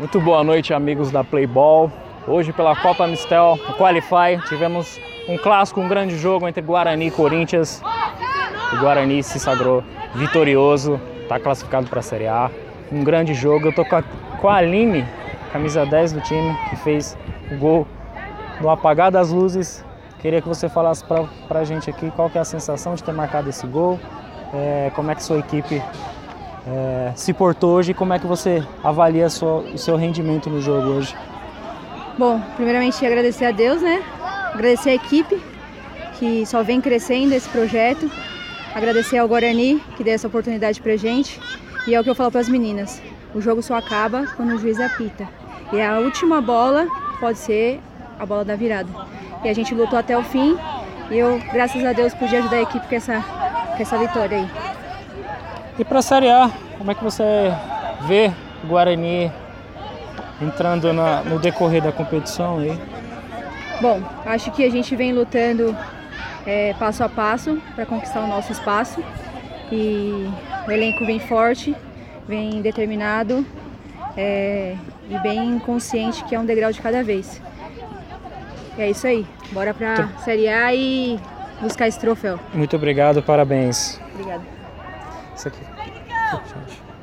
Muito boa noite, amigos da Playball. Hoje, pela Copa Mistel Qualify, tivemos um clássico, um grande jogo entre Guarani e Corinthians. O Guarani se sagrou vitorioso, está classificado para a Série A. Um grande jogo. Eu tô com a, com a Aline, camisa 10 do time, que fez o gol no apagar das luzes. Queria que você falasse para a gente aqui qual que é a sensação de ter marcado esse gol, é, como é que sua equipe é, se portou hoje e como é que você avalia sua, o seu rendimento no jogo hoje. Bom, primeiramente agradecer a Deus, né? Agradecer a equipe que só vem crescendo esse projeto. Agradecer ao Guarani que deu essa oportunidade pra gente. E é o que eu falo para as meninas: o jogo só acaba quando o juiz apita. E a última bola pode ser a bola da virada. E a gente lutou até o fim. E eu, graças a Deus, pude ajudar a equipe com essa, com essa vitória aí. E para a Série A, como é que você vê o Guarani entrando na, no decorrer da competição aí? Bom, acho que a gente vem lutando é, passo a passo para conquistar o nosso espaço e o elenco vem forte, vem determinado é, e bem consciente que é um degrau de cada vez. E é isso aí, bora para a Série A e buscar esse troféu. Muito obrigado, parabéns. Obrigada. Isso aqui. Gente.